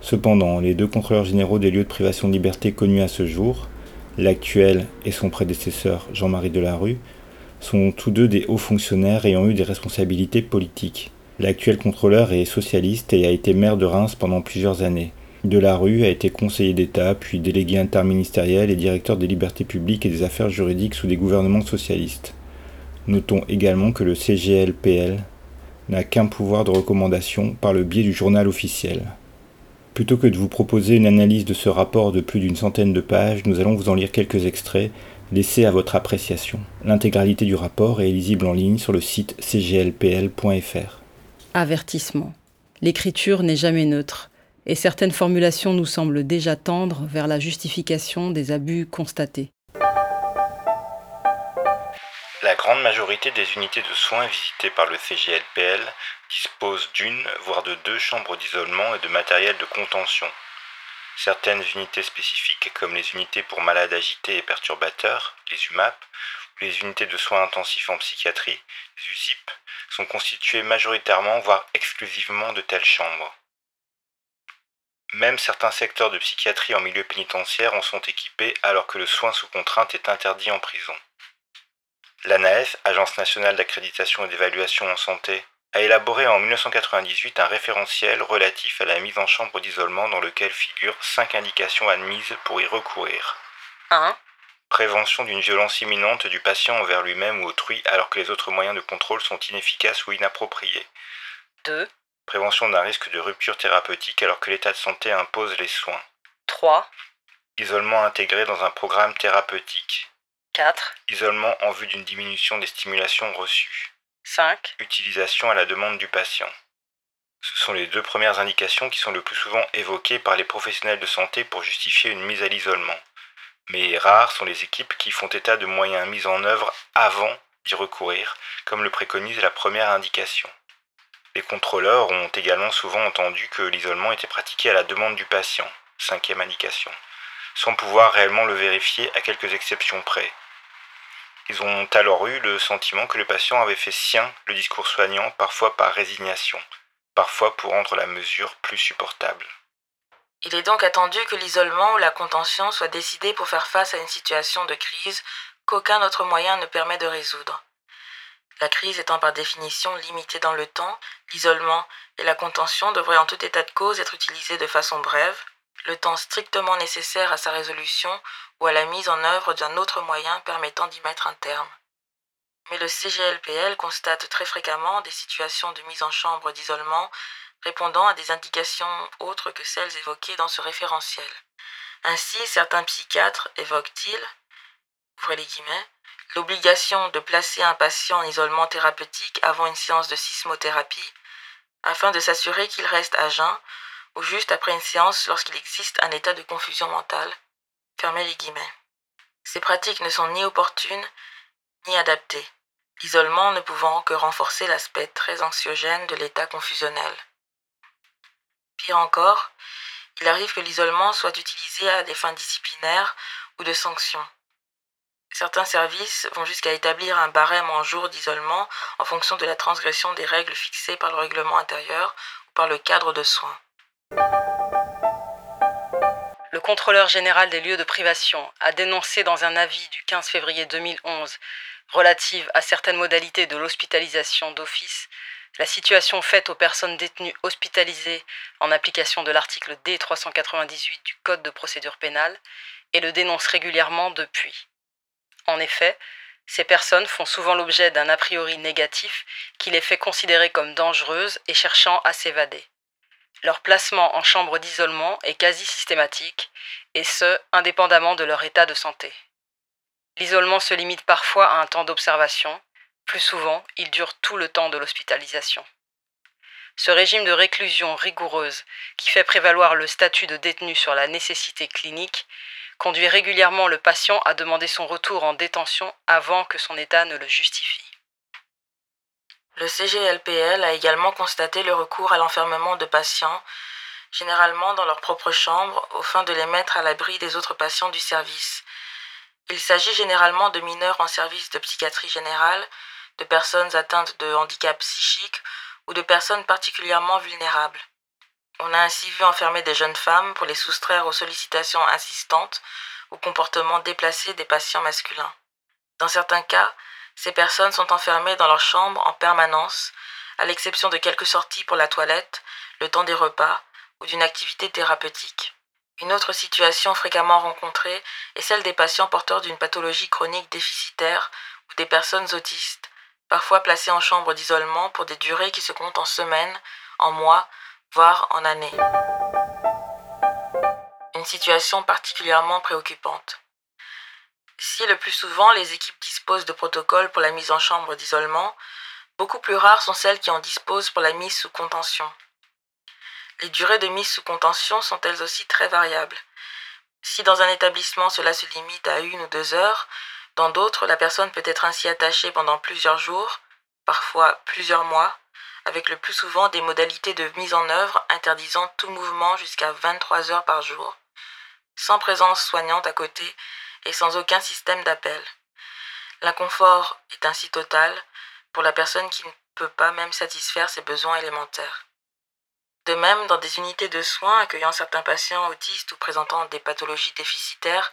Cependant, les deux contrôleurs généraux des lieux de privation de liberté connus à ce jour, l'actuel et son prédécesseur Jean-Marie Delarue, sont tous deux des hauts fonctionnaires ayant eu des responsabilités politiques. L'actuel contrôleur est socialiste et a été maire de Reims pendant plusieurs années. Delarue a été conseiller d'État, puis délégué interministériel et directeur des libertés publiques et des affaires juridiques sous des gouvernements socialistes. Notons également que le CGLPL n'a qu'un pouvoir de recommandation par le biais du journal officiel. Plutôt que de vous proposer une analyse de ce rapport de plus d'une centaine de pages, nous allons vous en lire quelques extraits, laissés à votre appréciation. L'intégralité du rapport est lisible en ligne sur le site cglpl.fr. Avertissement. L'écriture n'est jamais neutre, et certaines formulations nous semblent déjà tendre vers la justification des abus constatés. La grande majorité des unités de soins visitées par le CGLPL disposent d'une, voire de deux chambres d'isolement et de matériel de contention. Certaines unités spécifiques, comme les unités pour malades agités et perturbateurs, les UMAP, ou les unités de soins intensifs en psychiatrie, les USIP, sont constituées majoritairement, voire exclusivement de telles chambres. Même certains secteurs de psychiatrie en milieu pénitentiaire en sont équipés alors que le soin sous contrainte est interdit en prison. L'ANAS, Agence nationale d'accréditation et d'évaluation en santé, a élaboré en 1998 un référentiel relatif à la mise en chambre d'isolement dans lequel figurent cinq indications admises pour y recourir. 1. Prévention d'une violence imminente du patient envers lui-même ou autrui alors que les autres moyens de contrôle sont inefficaces ou inappropriés. 2. Prévention d'un risque de rupture thérapeutique alors que l'état de santé impose les soins. 3. Isolement intégré dans un programme thérapeutique. 4. Isolement en vue d'une diminution des stimulations reçues. 5. Utilisation à la demande du patient. Ce sont les deux premières indications qui sont le plus souvent évoquées par les professionnels de santé pour justifier une mise à l'isolement. Mais rares sont les équipes qui font état de moyens mis en œuvre avant d'y recourir, comme le préconise la première indication. Les contrôleurs ont également souvent entendu que l'isolement était pratiqué à la demande du patient, cinquième indication, sans pouvoir réellement le vérifier à quelques exceptions près. Ils ont alors eu le sentiment que le patient avait fait sien le discours soignant, parfois par résignation, parfois pour rendre la mesure plus supportable. Il est donc attendu que l'isolement ou la contention soit décidé pour faire face à une situation de crise qu'aucun autre moyen ne permet de résoudre. La crise étant par définition limitée dans le temps, l'isolement et la contention devraient en tout état de cause être utilisés de façon brève, le temps strictement nécessaire à sa résolution ou à la mise en œuvre d'un autre moyen permettant d'y mettre un terme. Mais le CGLPL constate très fréquemment des situations de mise en chambre d'isolement répondant à des indications autres que celles évoquées dans ce référentiel. Ainsi, certains psychiatres évoquent-ils, l'obligation de placer un patient en isolement thérapeutique avant une séance de sismothérapie, afin de s'assurer qu'il reste à jeun, ou juste après une séance lorsqu'il existe un état de confusion mentale. Fermez les guillemets. Ces pratiques ne sont ni opportunes ni adaptées, l'isolement ne pouvant que renforcer l'aspect très anxiogène de l'état confusionnel. Pire encore, il arrive que l'isolement soit utilisé à des fins disciplinaires ou de sanctions. Certains services vont jusqu'à établir un barème en jours d'isolement en fonction de la transgression des règles fixées par le règlement intérieur ou par le cadre de soins. Le contrôleur général des lieux de privation a dénoncé dans un avis du 15 février 2011 relative à certaines modalités de l'hospitalisation d'office la situation faite aux personnes détenues hospitalisées en application de l'article D398 du Code de procédure pénale et le dénonce régulièrement depuis. En effet, ces personnes font souvent l'objet d'un a priori négatif qui les fait considérer comme dangereuses et cherchant à s'évader. Leur placement en chambre d'isolement est quasi systématique, et ce, indépendamment de leur état de santé. L'isolement se limite parfois à un temps d'observation, plus souvent, il dure tout le temps de l'hospitalisation. Ce régime de réclusion rigoureuse, qui fait prévaloir le statut de détenu sur la nécessité clinique, conduit régulièrement le patient à demander son retour en détention avant que son état ne le justifie. Le CGLPL a également constaté le recours à l'enfermement de patients, généralement dans leur propre chambre, au fin de les mettre à l'abri des autres patients du service. Il s'agit généralement de mineurs en service de psychiatrie générale, de personnes atteintes de handicap psychique ou de personnes particulièrement vulnérables. On a ainsi vu enfermer des jeunes femmes pour les soustraire aux sollicitations insistantes ou comportements déplacés des patients masculins. Dans certains cas, ces personnes sont enfermées dans leur chambre en permanence, à l'exception de quelques sorties pour la toilette, le temps des repas ou d'une activité thérapeutique. Une autre situation fréquemment rencontrée est celle des patients porteurs d'une pathologie chronique déficitaire ou des personnes autistes, parfois placées en chambre d'isolement pour des durées qui se comptent en semaines, en mois voire en années. Une situation particulièrement préoccupante. Si le plus souvent les équipes disposent de protocoles pour la mise en chambre d'isolement, beaucoup plus rares sont celles qui en disposent pour la mise sous contention. Les durées de mise sous contention sont elles aussi très variables. Si dans un établissement cela se limite à une ou deux heures, Dans d'autres, la personne peut être ainsi attachée pendant plusieurs jours, parfois plusieurs mois, avec le plus souvent des modalités de mise en œuvre interdisant tout mouvement jusqu'à 23 heures par jour, sans présence soignante à côté et sans aucun système d'appel. L'inconfort est ainsi total pour la personne qui ne peut pas même satisfaire ses besoins élémentaires. De même, dans des unités de soins accueillant certains patients autistes ou présentant des pathologies déficitaires,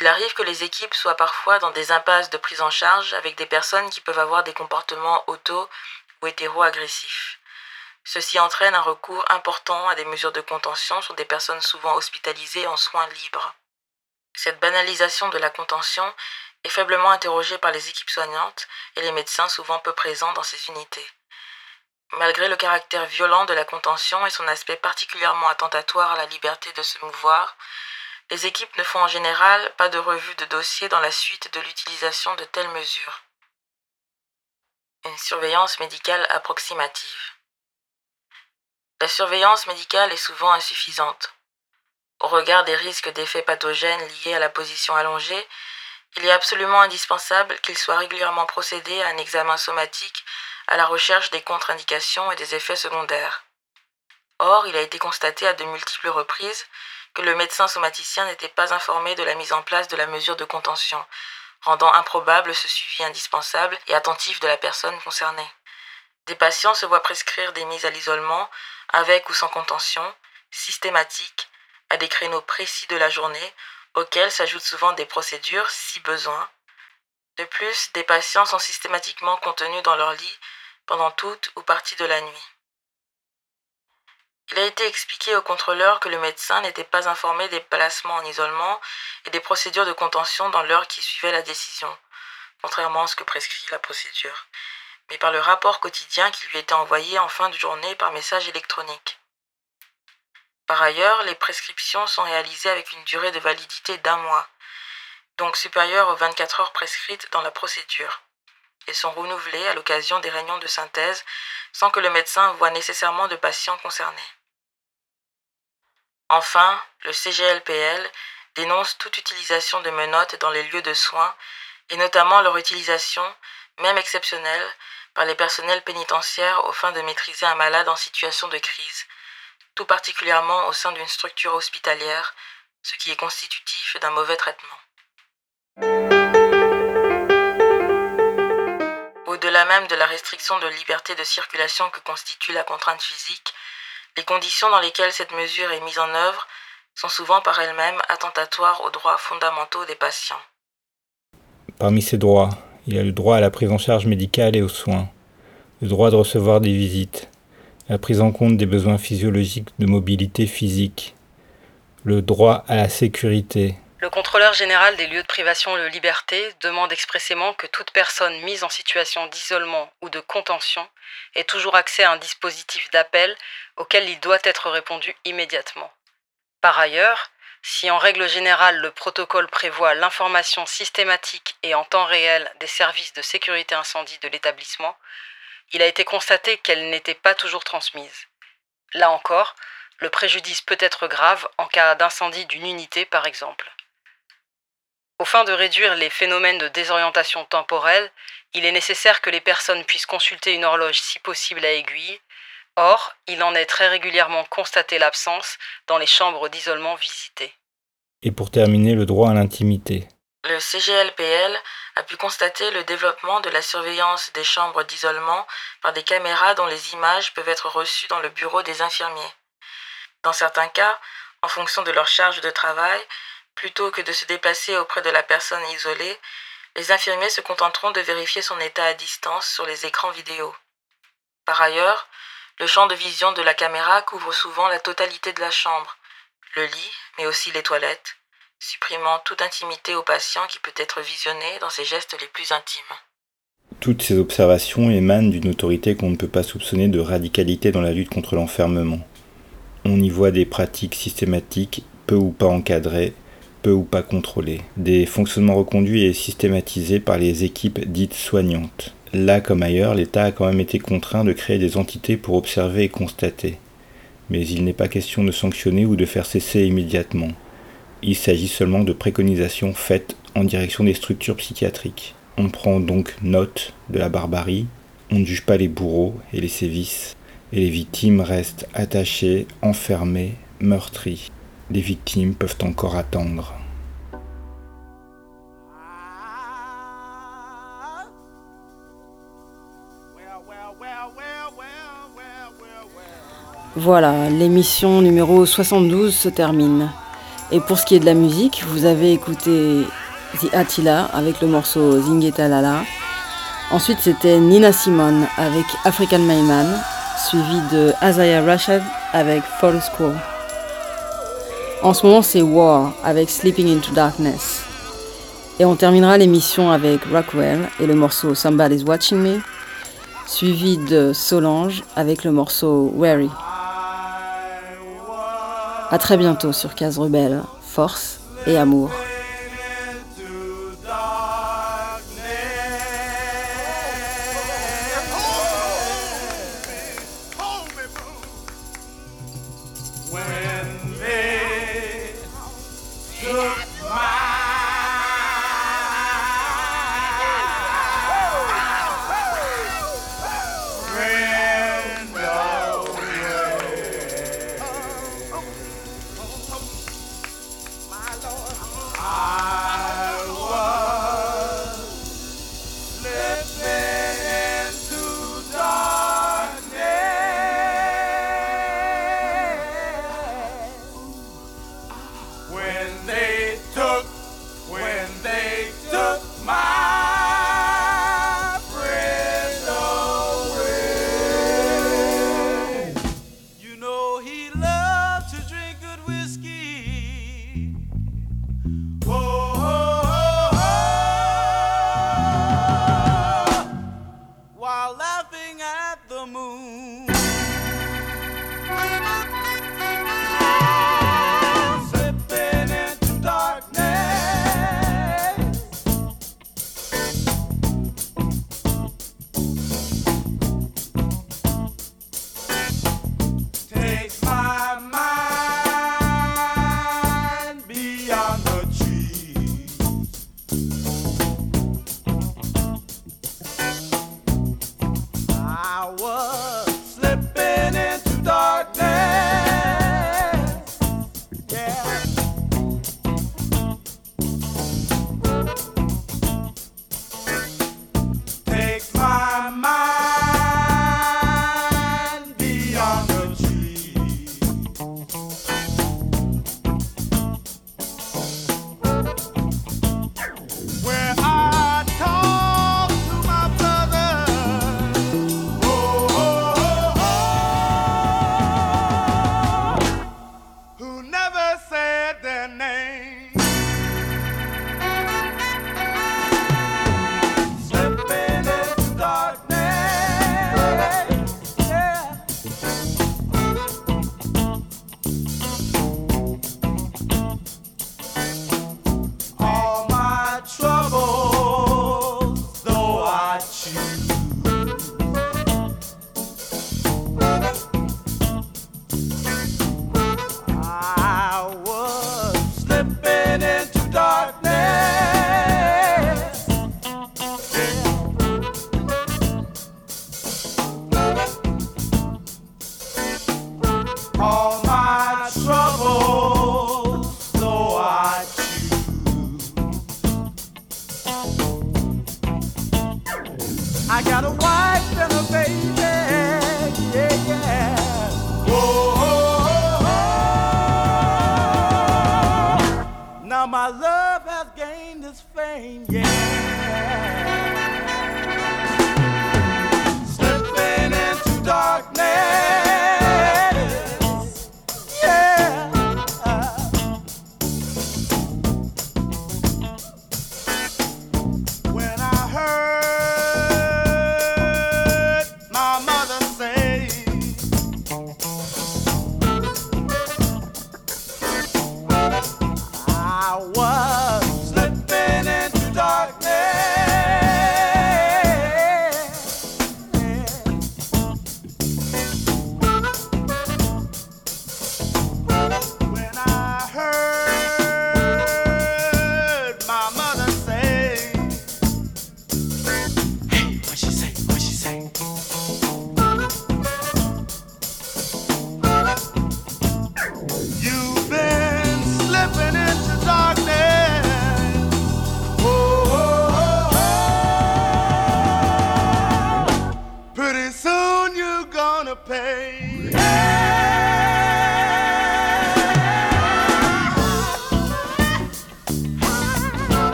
il arrive que les équipes soient parfois dans des impasses de prise en charge avec des personnes qui peuvent avoir des comportements auto ou hétéro-agressifs. Ceci entraîne un recours important à des mesures de contention sur des personnes souvent hospitalisées en soins libres. Cette banalisation de la contention est faiblement interrogée par les équipes soignantes et les médecins souvent peu présents dans ces unités. Malgré le caractère violent de la contention et son aspect particulièrement attentatoire à la liberté de se mouvoir, les équipes ne font en général pas de revue de dossier dans la suite de l'utilisation de telles mesures. Une surveillance médicale approximative. La surveillance médicale est souvent insuffisante. Au regard des risques d'effets pathogènes liés à la position allongée, il est absolument indispensable qu'il soit régulièrement procédé à un examen somatique à la recherche des contre-indications et des effets secondaires. Or, il a été constaté à de multiples reprises que le médecin somaticien n'était pas informé de la mise en place de la mesure de contention, rendant improbable ce suivi indispensable et attentif de la personne concernée. Des patients se voient prescrire des mises à l'isolement, avec ou sans contention, systématiques, à des créneaux précis de la journée, auxquels s'ajoutent souvent des procédures si besoin. De plus, des patients sont systématiquement contenus dans leur lit pendant toute ou partie de la nuit. Il a été expliqué au contrôleur que le médecin n'était pas informé des placements en isolement et des procédures de contention dans l'heure qui suivait la décision, contrairement à ce que prescrit la procédure, mais par le rapport quotidien qui lui était envoyé en fin de journée par message électronique. Par ailleurs, les prescriptions sont réalisées avec une durée de validité d'un mois, donc supérieure aux 24 heures prescrites dans la procédure, et sont renouvelées à l'occasion des réunions de synthèse sans que le médecin voie nécessairement de patients concernés. Enfin, le CGLPL dénonce toute utilisation de menottes dans les lieux de soins et notamment leur utilisation, même exceptionnelle, par les personnels pénitentiaires aux fins de maîtriser un malade en situation de crise, tout particulièrement au sein d'une structure hospitalière, ce qui est constitutif d'un mauvais traitement. Au-delà même de la restriction de liberté de circulation que constitue la contrainte physique, les conditions dans lesquelles cette mesure est mise en œuvre sont souvent par elles-mêmes attentatoires aux droits fondamentaux des patients. Parmi ces droits, il y a le droit à la prise en charge médicale et aux soins, le droit de recevoir des visites, la prise en compte des besoins physiologiques de mobilité physique, le droit à la sécurité, le contrôleur général des lieux de privation de liberté demande expressément que toute personne mise en situation d'isolement ou de contention ait toujours accès à un dispositif d'appel auquel il doit être répondu immédiatement. Par ailleurs, si en règle générale le protocole prévoit l'information systématique et en temps réel des services de sécurité incendie de l'établissement, il a été constaté qu'elle n'était pas toujours transmise. Là encore, le préjudice peut être grave en cas d'incendie d'une unité par exemple. Au fin de réduire les phénomènes de désorientation temporelle, il est nécessaire que les personnes puissent consulter une horloge si possible à aiguille. Or, il en est très régulièrement constaté l'absence dans les chambres d'isolement visitées. Et pour terminer, le droit à l'intimité. Le CGLPL a pu constater le développement de la surveillance des chambres d'isolement par des caméras dont les images peuvent être reçues dans le bureau des infirmiers. Dans certains cas, en fonction de leur charge de travail, Plutôt que de se déplacer auprès de la personne isolée, les infirmiers se contenteront de vérifier son état à distance sur les écrans vidéo. Par ailleurs, le champ de vision de la caméra couvre souvent la totalité de la chambre, le lit, mais aussi les toilettes, supprimant toute intimité au patient qui peut être visionné dans ses gestes les plus intimes. Toutes ces observations émanent d'une autorité qu'on ne peut pas soupçonner de radicalité dans la lutte contre l'enfermement. On y voit des pratiques systématiques, peu ou pas encadrées, peu ou pas contrôlés, des fonctionnements reconduits et systématisés par les équipes dites soignantes. Là comme ailleurs, l'État a quand même été contraint de créer des entités pour observer et constater. Mais il n'est pas question de sanctionner ou de faire cesser immédiatement. Il s'agit seulement de préconisations faites en direction des structures psychiatriques. On prend donc note de la barbarie, on ne juge pas les bourreaux et les sévices, et les victimes restent attachées, enfermées, meurtries. Les victimes peuvent encore attendre. Voilà, l'émission numéro 72 se termine. Et pour ce qui est de la musique, vous avez écouté The Attila avec le morceau Zingeta Lala. Ensuite, c'était Nina Simone avec African Mayman, suivi de Azaya Rashad avec Fall School. En ce moment, c'est War avec Sleeping into Darkness. Et on terminera l'émission avec Rockwell et le morceau Somebody's Watching Me, suivi de Solange avec le morceau Wary. A très bientôt sur Case Rebelle. Force et amour.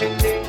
Watching me.